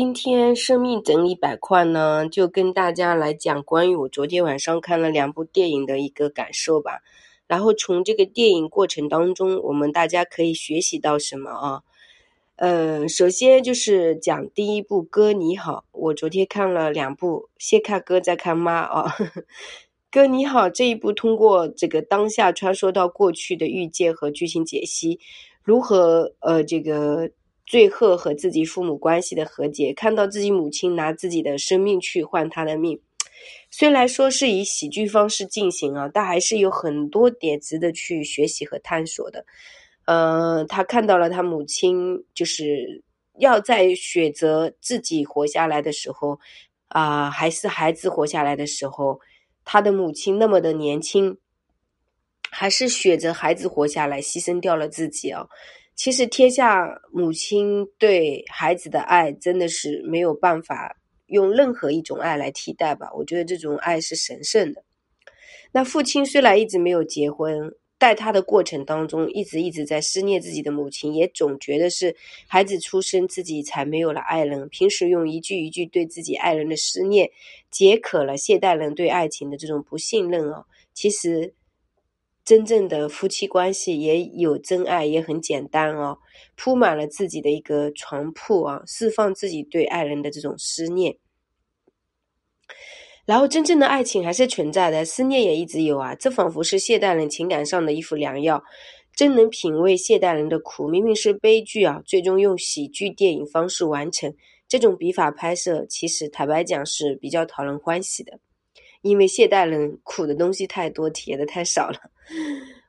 今天生命整理板块呢，就跟大家来讲关于我昨天晚上看了两部电影的一个感受吧。然后从这个电影过程当中，我们大家可以学习到什么啊？呃，首先就是讲第一部《哥你好》，我昨天看了两部，先看哥再看妈啊。《哥你好》这一部通过这个当下穿梭到过去的预见和剧情解析，如何呃这个。最后和自己父母关系的和解，看到自己母亲拿自己的生命去换他的命，虽然说是以喜剧方式进行啊，但还是有很多点值得去学习和探索的。嗯，他看到了他母亲就是要在选择自己活下来的时候啊，还是孩子活下来的时候，他的母亲那么的年轻，还是选择孩子活下来，牺牲掉了自己啊。其实，天下母亲对孩子的爱真的是没有办法用任何一种爱来替代吧？我觉得这种爱是神圣的。那父亲虽然一直没有结婚，带他的过程当中，一直一直在思念自己的母亲，也总觉得是孩子出生自己才没有了爱人。平时用一句一句对自己爱人的思念，解渴了现代人对爱情的这种不信任啊。其实。真正的夫妻关系也有真爱，也很简单哦，铺满了自己的一个床铺啊，释放自己对爱人的这种思念。然后，真正的爱情还是存在的，思念也一直有啊。这仿佛是现代人情感上的一副良药，真能品味现代人的苦。明明是悲剧啊，最终用喜剧电影方式完成，这种笔法拍摄，其实坦白讲是比较讨人欢喜的。因为现代人苦的东西太多，体验的太少了。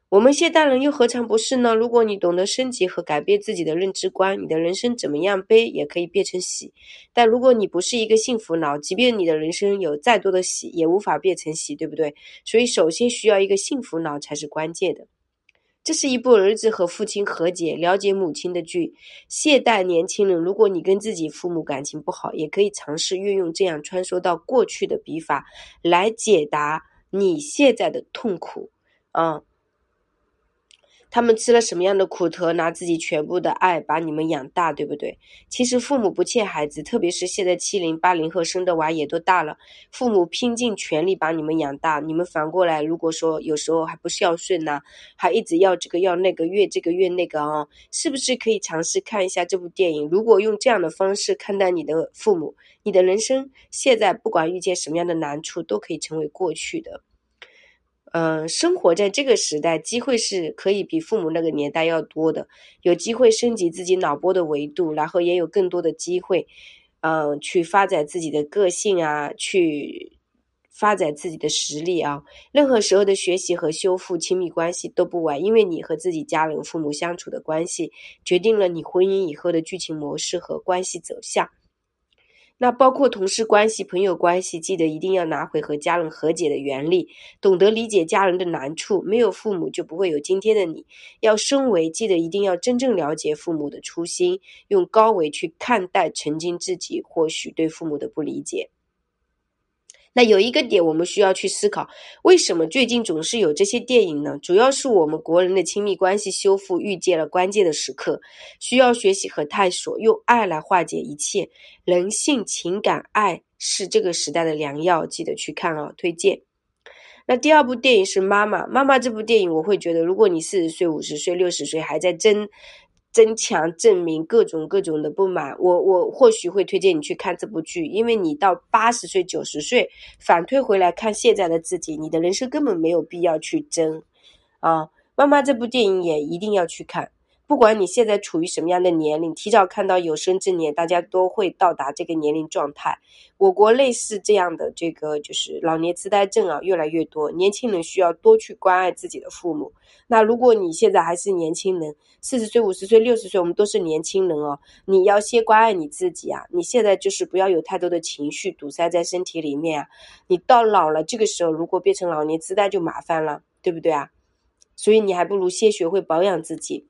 我们现代人又何尝不是呢？如果你懂得升级和改变自己的认知观，你的人生怎么样悲也可以变成喜。但如果你不是一个幸福脑，即便你的人生有再多的喜，也无法变成喜，对不对？所以，首先需要一个幸福脑才是关键的。这是一部儿子和父亲和解、了解母亲的剧。现代年轻人，如果你跟自己父母感情不好，也可以尝试运用这样穿梭到过去的笔法来解答你现在的痛苦，啊。他们吃了什么样的苦头，拿自己全部的爱把你们养大，对不对？其实父母不欠孩子，特别是现在七零八零后生的娃也都大了，父母拼尽全力把你们养大，你们反过来，如果说有时候还不孝顺呢，还一直要这个要那个，越这个越那个啊，是不是可以尝试看一下这部电影？如果用这样的方式看待你的父母，你的人生现在不管遇见什么样的难处，都可以成为过去的。嗯，生活在这个时代，机会是可以比父母那个年代要多的，有机会升级自己脑波的维度，然后也有更多的机会，嗯，去发展自己的个性啊，去发展自己的实力啊。任何时候的学习和修复亲密关系都不晚，因为你和自己家人、父母相处的关系，决定了你婚姻以后的剧情模式和关系走向。那包括同事关系、朋友关系，记得一定要拿回和家人和解的原理，懂得理解家人的难处。没有父母，就不会有今天的你。要升维，记得一定要真正了解父母的初心，用高维去看待曾经自己或许对父母的不理解。那有一个点，我们需要去思考：为什么最近总是有这些电影呢？主要是我们国人的亲密关系修复遇见了关键的时刻，需要学习和探索，用爱来化解一切。人性、情感、爱是这个时代的良药，记得去看啊！推荐。那第二部电影是《妈妈》，《妈妈》这部电影，我会觉得，如果你四十岁、五十岁、六十岁还在争。增强证明各种各种的不满，我我或许会推荐你去看这部剧，因为你到八十岁九十岁反推回来看现在的自己，你的人生根本没有必要去争，啊，妈妈这部电影也一定要去看。不管你现在处于什么样的年龄，提早看到有生之年，大家都会到达这个年龄状态。我国类似这样的这个就是老年痴呆症啊，越来越多，年轻人需要多去关爱自己的父母。那如果你现在还是年轻人，四十岁、五十岁、六十岁，我们都是年轻人哦，你要先关爱你自己啊！你现在就是不要有太多的情绪堵塞在身体里面啊！你到老了，这个时候如果变成老年痴呆就麻烦了，对不对啊？所以你还不如先学会保养自己。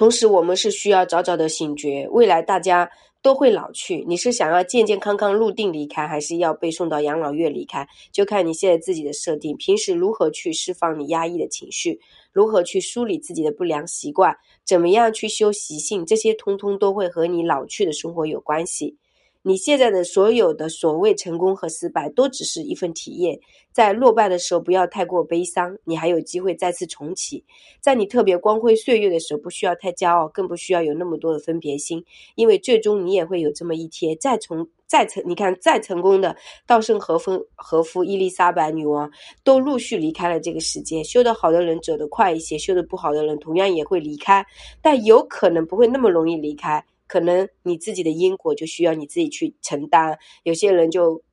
同时，我们是需要早早的醒觉，未来大家都会老去。你是想要健健康康入定离开，还是要被送到养老院离开？就看你现在自己的设定。平时如何去释放你压抑的情绪，如何去梳理自己的不良习惯，怎么样去修习性，这些通通都会和你老去的生活有关系。你现在的所有的所谓成功和失败，都只是一份体验。在落败的时候，不要太过悲伤，你还有机会再次重启。在你特别光辉岁月的时候，不需要太骄傲，更不需要有那么多的分别心，因为最终你也会有这么一天。再从再成，你看再成功的稻盛和夫、和夫、伊丽莎白女王，都陆续离开了这个世界。修得好的人走得快一些，修得不好的人同样也会离开，但有可能不会那么容易离开。可能你自己的因果就需要你自己去承担。有些人就，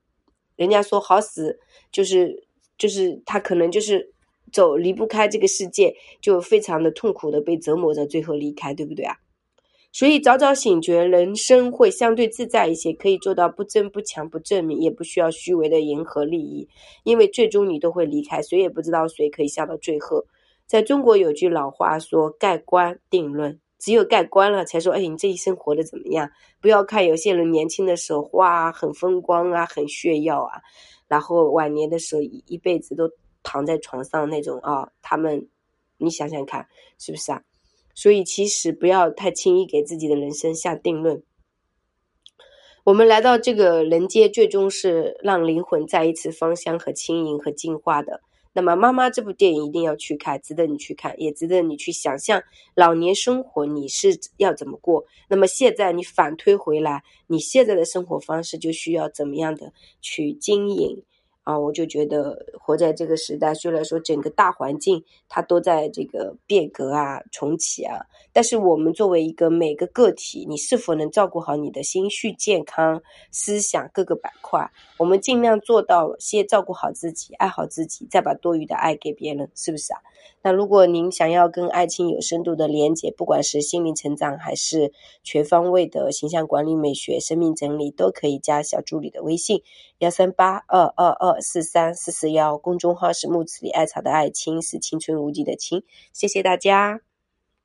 人家说好死，就是就是他可能就是走离不开这个世界，就非常的痛苦的被折磨着，最后离开，对不对啊？所以早早醒觉，人生会相对自在一些，可以做到不争不抢不证明，也不需要虚伪的迎合利益，因为最终你都会离开，谁也不知道谁可以笑到最后。在中国有句老话说：“盖棺定论。”只有盖棺了，才说，哎，你这一生活的怎么样？不要看有些人年轻的时候，哇，很风光啊，很炫耀啊，然后晚年的时候一一辈子都躺在床上那种啊，他们，你想想看，是不是啊？所以其实不要太轻易给自己的人生下定论。我们来到这个人间，最终是让灵魂再一次芳香和轻盈和净化的。那么，妈妈这部电影一定要去看，值得你去看，也值得你去想象老年生活你是要怎么过。那么现在你反推回来，你现在的生活方式就需要怎么样的去经营。啊，我就觉得活在这个时代，虽然说整个大环境它都在这个变革啊、重启啊，但是我们作为一个每个个体，你是否能照顾好你的心绪健康、思想各个板块？我们尽量做到先照顾好自己，爱好自己，再把多余的爱给别人，是不是啊？那如果您想要跟爱情有深度的连接，不管是心灵成长还是全方位的形象管理、美学、生命整理，都可以加小助理的微信：幺三八二二二四三四四幺。公众号是木子李艾草的爱青，是青春无敌的青。谢谢大家。